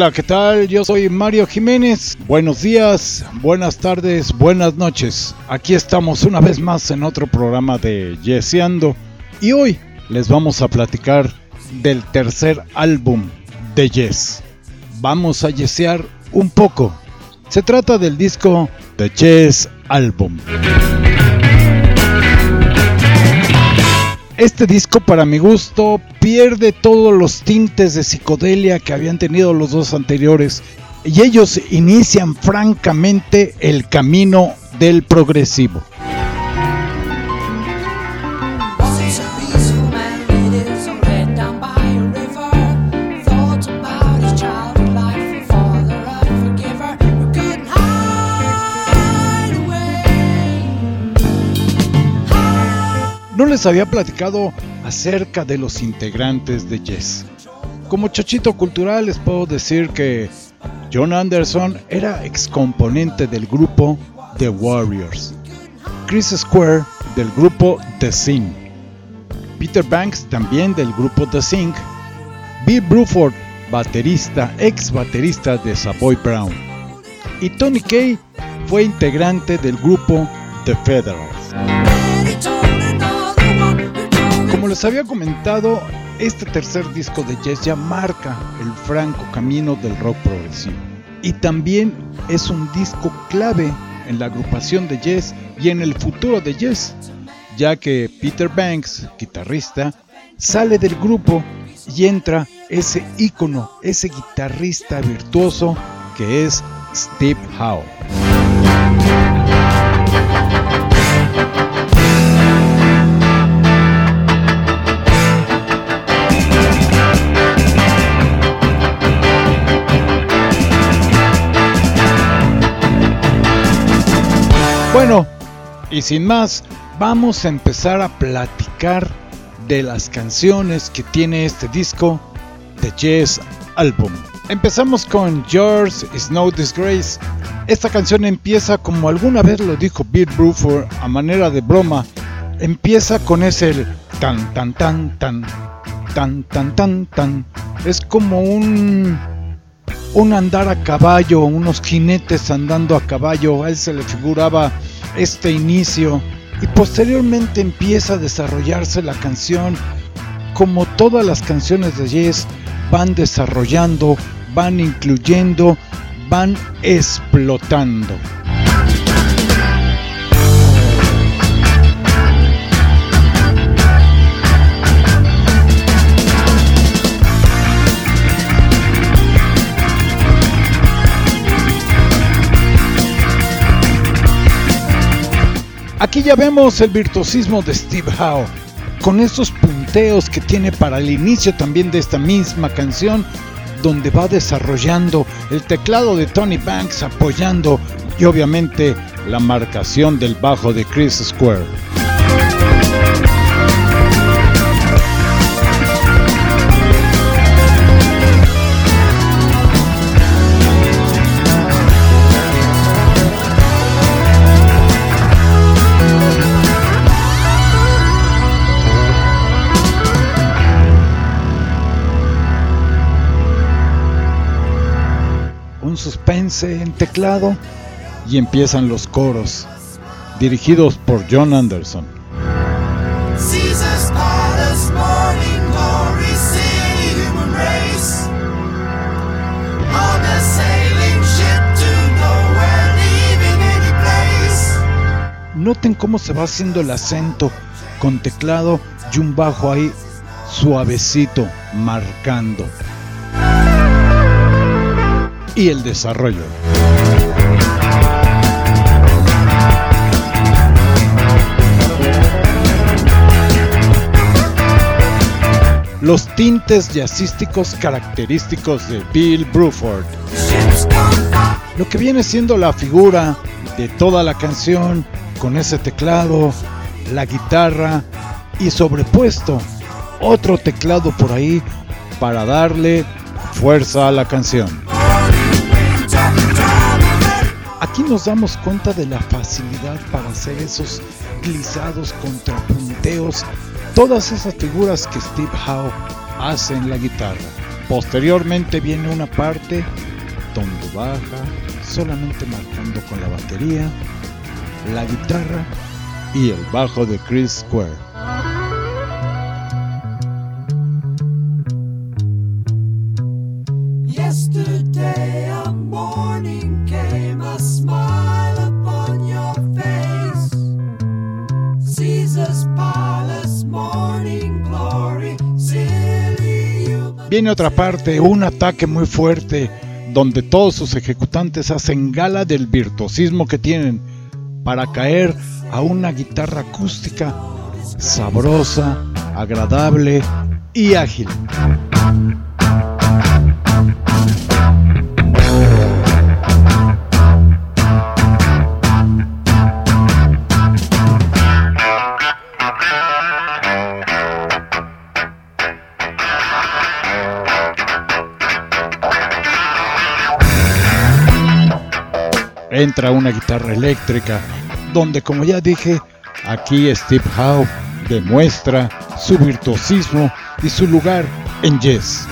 Hola, ¿qué tal? Yo soy Mario Jiménez. Buenos días, buenas tardes, buenas noches. Aquí estamos una vez más en otro programa de Yeseando y hoy les vamos a platicar del tercer álbum de Yes. Vamos a yesear un poco. Se trata del disco The Yes Album. Este disco para mi gusto pierde todos los tintes de psicodelia que habían tenido los dos anteriores y ellos inician francamente el camino del progresivo. Les había platicado acerca de los integrantes de Yes. Como chochito cultural les puedo decir que John Anderson era excomponente del grupo The Warriors, Chris Square del grupo The Sing, Peter Banks también del grupo The Sing, Bill Bruford, baterista, ex baterista de Savoy Brown, y Tony Kay fue integrante del grupo The Federals. Les había comentado, este tercer disco de Yes ya marca el franco camino del rock progresivo. Y también es un disco clave en la agrupación de Yes y en el futuro de Yes, ya que Peter Banks, guitarrista, sale del grupo y entra ese ícono, ese guitarrista virtuoso que es Steve Howe. Bueno, y sin más, vamos a empezar a platicar de las canciones que tiene este disco de Jazz Album. Empezamos con Yours is No Disgrace. Esta canción empieza como alguna vez lo dijo Bill Bruford a manera de broma. Empieza con ese tan tan tan tan tan tan tan tan. Es como un un andar a caballo, unos jinetes andando a caballo, a él se le figuraba este inicio y posteriormente empieza a desarrollarse la canción como todas las canciones de Yes van desarrollando, van incluyendo, van explotando. Aquí ya vemos el virtuosismo de Steve Howe, con esos punteos que tiene para el inicio también de esta misma canción, donde va desarrollando el teclado de Tony Banks apoyando y obviamente la marcación del bajo de Chris Square. Suspense en teclado y empiezan los coros, dirigidos por John Anderson. Noten cómo se va haciendo el acento con teclado y un bajo ahí suavecito marcando y el desarrollo. Los tintes jazzísticos característicos de Bill Bruford. Lo que viene siendo la figura de toda la canción con ese teclado, la guitarra y sobrepuesto otro teclado por ahí para darle fuerza a la canción. Aquí nos damos cuenta de la facilidad para hacer esos glisados, contrapunteos, todas esas figuras que Steve Howe hace en la guitarra. Posteriormente viene una parte donde baja solamente marcando con la batería, la guitarra y el bajo de Chris Square. Viene otra parte, un ataque muy fuerte, donde todos sus ejecutantes hacen gala del virtuosismo que tienen para caer a una guitarra acústica sabrosa, agradable y ágil. Entra una guitarra eléctrica, donde como ya dije, aquí Steve Howe demuestra su virtuosismo y su lugar en Yes.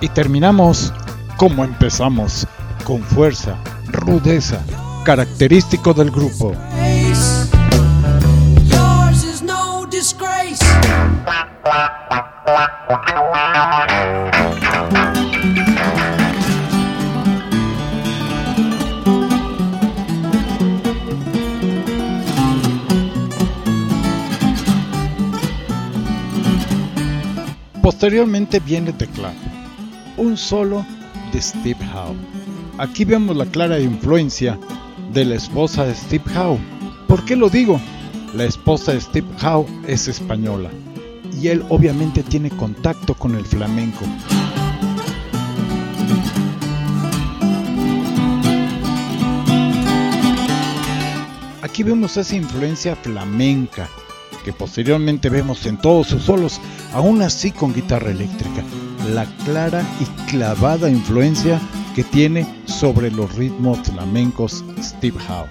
Y terminamos como empezamos, con fuerza, rudeza, característico del grupo. Posteriormente viene teclado, un solo de Steve Howe. Aquí vemos la clara influencia de la esposa de Steve Howe. ¿Por qué lo digo? La esposa de Steve Howe es española y él obviamente tiene contacto con el flamenco. Aquí vemos esa influencia flamenca que posteriormente vemos en todos sus solos, aún así con guitarra eléctrica, la clara y clavada influencia que tiene sobre los ritmos flamencos Steve Howe.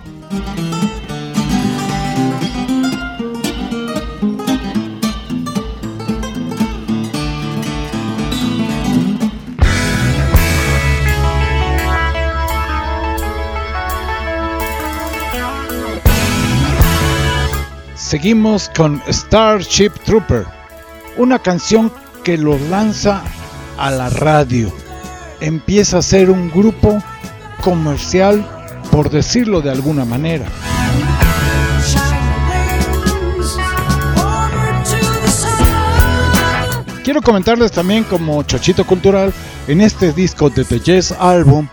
Seguimos con Starship Trooper, una canción que los lanza a la radio empieza a ser un grupo comercial, por decirlo de alguna manera. Quiero comentarles también como chochito cultural, en este disco de The Jazz Album,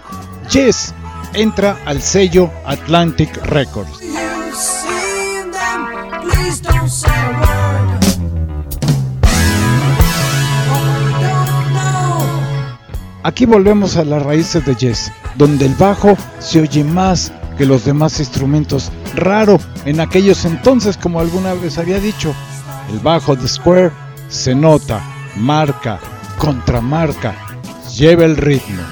Jazz entra al sello Atlantic Records. Aquí volvemos a las raíces de jazz, donde el bajo se oye más que los demás instrumentos. Raro en aquellos entonces, como alguna vez había dicho. El bajo de Square se nota, marca, contramarca, lleva el ritmo.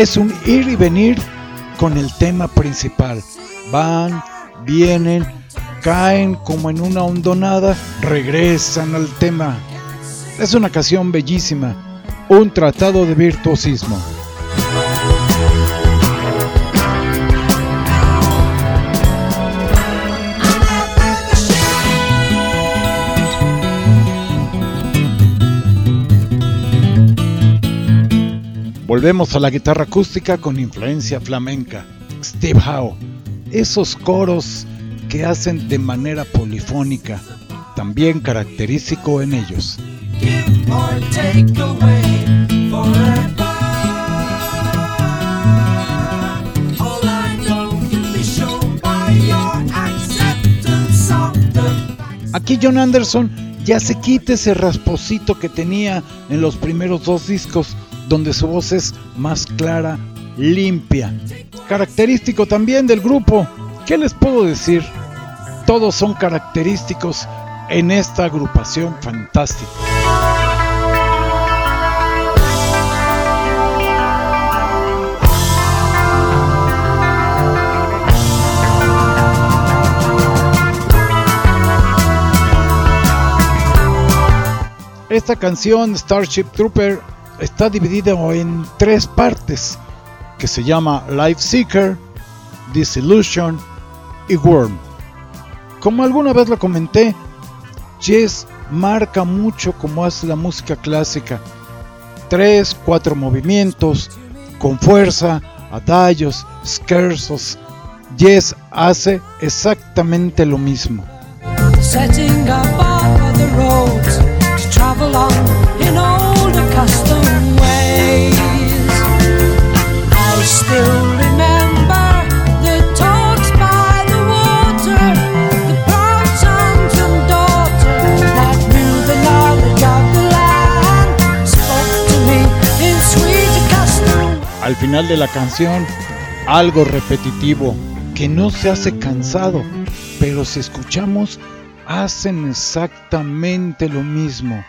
Es un ir y venir con el tema principal. Van, vienen, caen como en una hondonada, regresan al tema. Es una canción bellísima, un tratado de virtuosismo. Volvemos a la guitarra acústica con influencia flamenca. Steve Howe. Esos coros que hacen de manera polifónica, también característico en ellos. Aquí John Anderson ya se quita ese rasposito que tenía en los primeros dos discos donde su voz es más clara, limpia, característico también del grupo. ¿Qué les puedo decir? Todos son característicos en esta agrupación fantástica. Esta canción, Starship Trooper, está dividida en tres partes, que se llama Life Seeker, Disillusion y Worm. Como alguna vez lo comenté, Jess marca mucho como hace la música clásica. Tres, cuatro movimientos, con fuerza, adagios, schersos. Jess hace exactamente lo mismo. Al final de la canción, algo repetitivo que no se hace cansado, pero si escuchamos, hacen exactamente lo mismo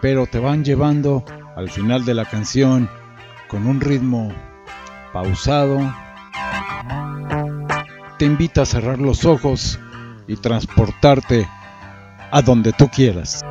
pero te van llevando al final de la canción con un ritmo pausado. Te invita a cerrar los ojos y transportarte a donde tú quieras.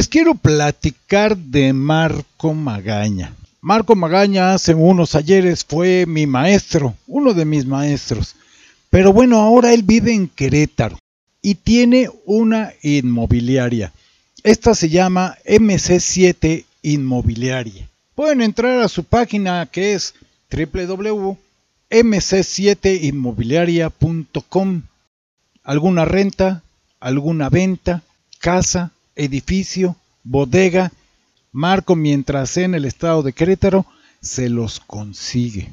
Les quiero platicar de Marco Magaña. Marco Magaña hace unos ayeres fue mi maestro, uno de mis maestros. Pero bueno, ahora él vive en Querétaro y tiene una inmobiliaria. Esta se llama MC7 Inmobiliaria. Pueden entrar a su página que es www.mc7inmobiliaria.com. ¿Alguna renta? ¿Alguna venta? ¿Casa? Edificio, bodega, Marco mientras en el estado de Querétaro se los consigue.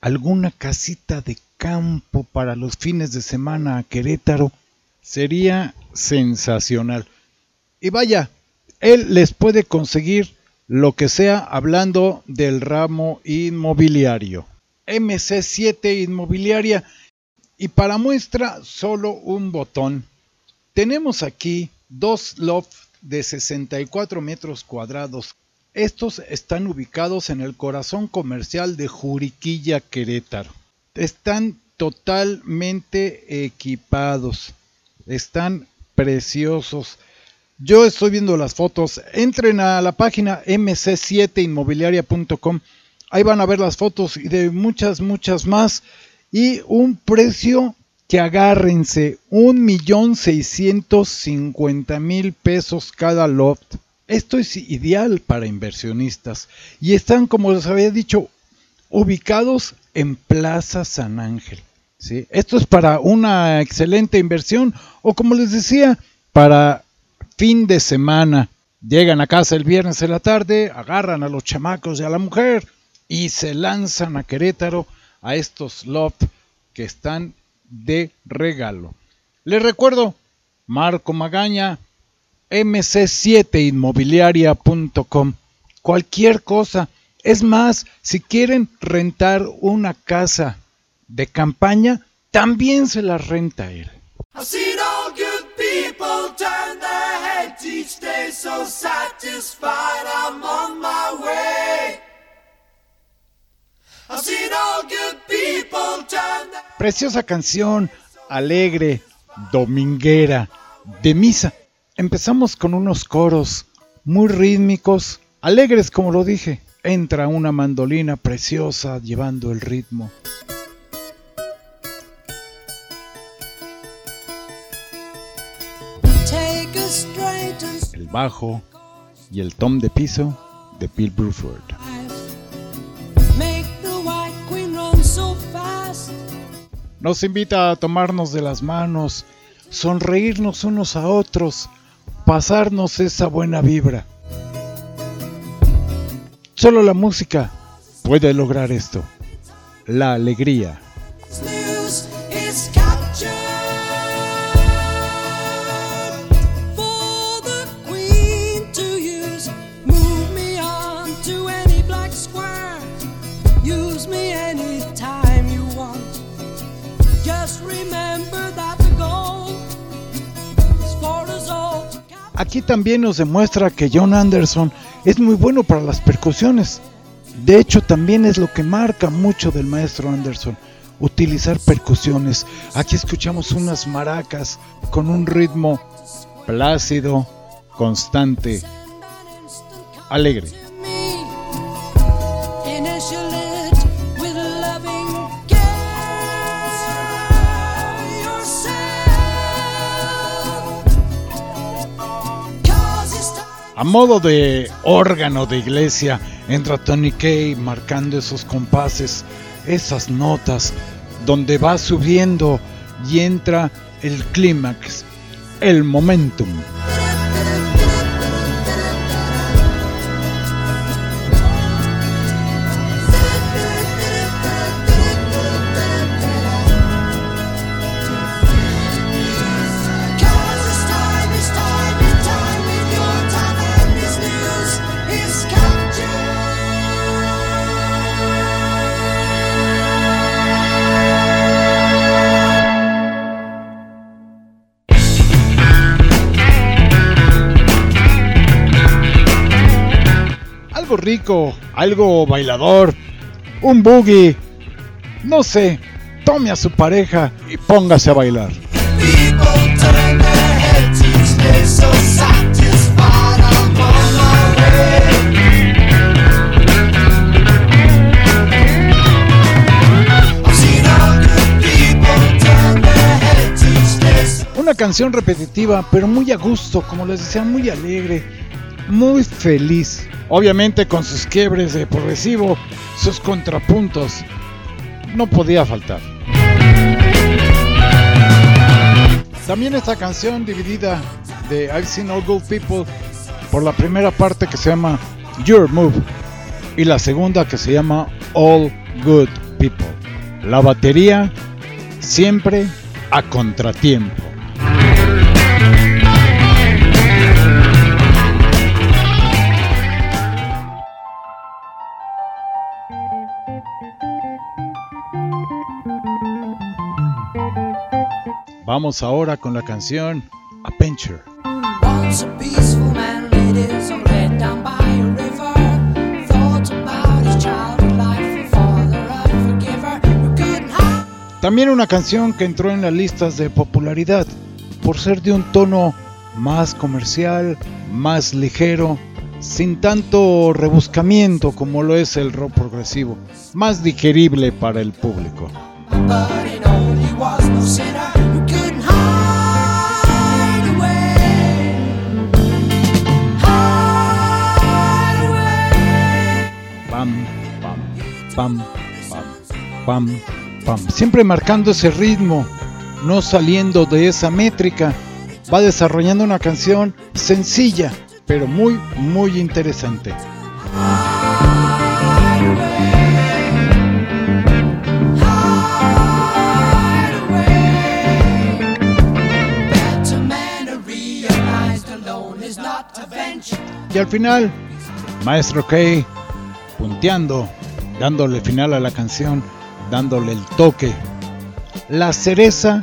Alguna casita de campo para los fines de semana a Querétaro sería sensacional. Y vaya, él les puede conseguir lo que sea hablando del ramo inmobiliario. MC7 Inmobiliaria. Y para muestra, solo un botón. Tenemos aquí dos lofts de 64 metros cuadrados. Estos están ubicados en el corazón comercial de Juriquilla, Querétaro. Están totalmente equipados. Están preciosos. Yo estoy viendo las fotos. Entren a la página mc7inmobiliaria.com. Ahí van a ver las fotos y de muchas, muchas más. Y un precio que agárrense un millón seiscientos cincuenta mil pesos cada loft. Esto es ideal para inversionistas y están, como les había dicho, ubicados en Plaza San Ángel. ¿sí? Esto es para una excelente inversión o como les decía, para fin de semana. Llegan a casa el viernes en la tarde, agarran a los chamacos y a la mujer y se lanzan a Querétaro a estos lofts que están de regalo. Les recuerdo, Marco Magaña, mc7inmobiliaria.com. Cualquier cosa. Es más, si quieren rentar una casa de campaña, también se la renta él. Preciosa canción, alegre, dominguera, de misa. Empezamos con unos coros muy rítmicos, alegres como lo dije. Entra una mandolina preciosa llevando el ritmo. El bajo y el tom de piso de Bill Bruford. Nos invita a tomarnos de las manos, sonreírnos unos a otros, pasarnos esa buena vibra. Solo la música puede lograr esto. La alegría. Aquí también nos demuestra que John Anderson es muy bueno para las percusiones. De hecho, también es lo que marca mucho del maestro Anderson, utilizar percusiones. Aquí escuchamos unas maracas con un ritmo plácido, constante, alegre. A modo de órgano de iglesia, entra Tony Kay marcando esos compases, esas notas, donde va subiendo y entra el clímax, el momentum. Rico, algo bailador, un boogie, no sé, tome a su pareja y póngase a bailar. Una canción repetitiva, pero muy a gusto, como les decía, muy alegre, muy feliz. Obviamente con sus quiebres de progresivo, sus contrapuntos, no podía faltar. También esta canción dividida de I've Seen All Good People por la primera parte que se llama Your Move y la segunda que se llama All Good People. La batería siempre a contratiempo. Vamos ahora con la canción Adventure. También una canción que entró en las listas de popularidad por ser de un tono más comercial, más ligero, sin tanto rebuscamiento como lo es el rock progresivo, más digerible para el público. Pam, pam, pam, pam. Siempre marcando ese ritmo, no saliendo de esa métrica. Va desarrollando una canción sencilla, pero muy, muy interesante. Y al final, Maestro Kay punteando dándole final a la canción, dándole el toque, la cereza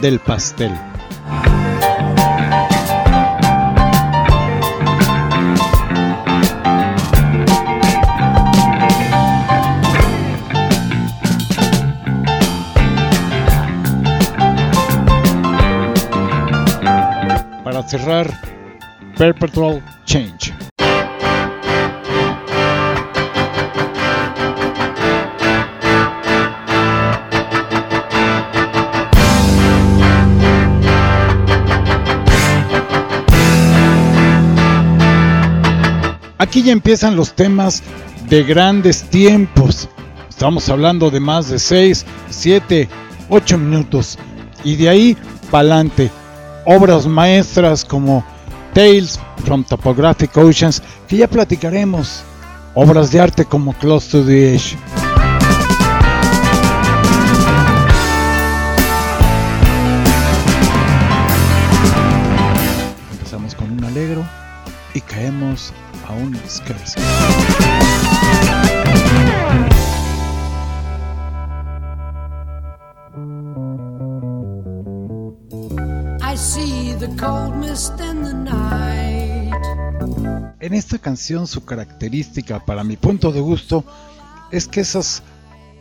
del pastel. Para cerrar, Perpetual Change. Aquí ya empiezan los temas de grandes tiempos. Estamos hablando de más de 6, 7, 8 minutos. Y de ahí para adelante. Obras maestras como Tales from Topographic Oceans, que ya platicaremos obras de arte como Close to the Edge. Empezamos con un alegro y caemos a un scherzo. En esta canción su característica, para mi punto de gusto, es que esas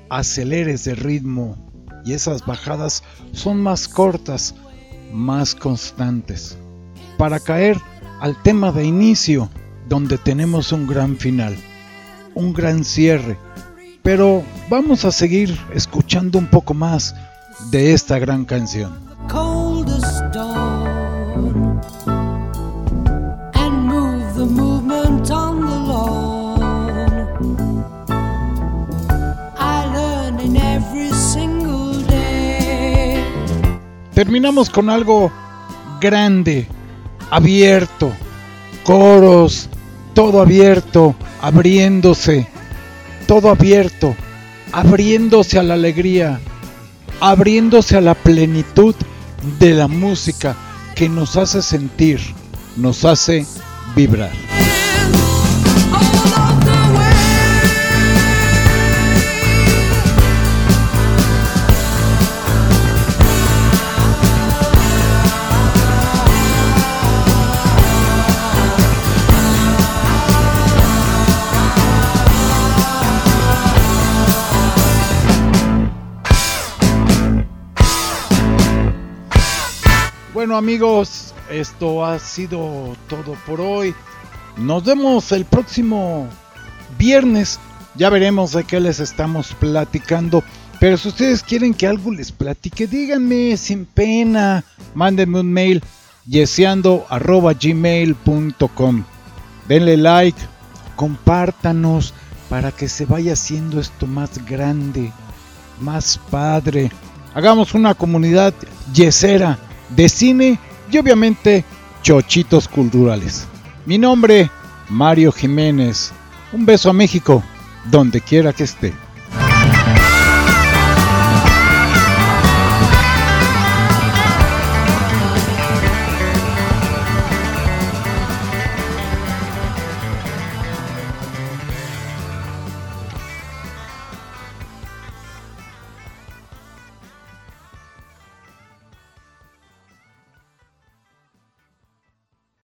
aceleres de ritmo y esas bajadas son más cortas, más constantes, para caer al tema de inicio, donde tenemos un gran final, un gran cierre. Pero vamos a seguir escuchando un poco más de esta gran canción. Terminamos con algo grande, abierto, coros, todo abierto, abriéndose, todo abierto, abriéndose a la alegría, abriéndose a la plenitud de la música que nos hace sentir, nos hace vibrar. Bueno amigos, esto ha sido todo por hoy. Nos vemos el próximo viernes. Ya veremos de qué les estamos platicando. Pero si ustedes quieren que algo les platique, díganme sin pena. Mándenme un mail yeseando.gmail.com Denle like, compártanos para que se vaya haciendo esto más grande, más padre. Hagamos una comunidad yesera de cine y obviamente chochitos culturales. Mi nombre, Mario Jiménez. Un beso a México, donde quiera que esté.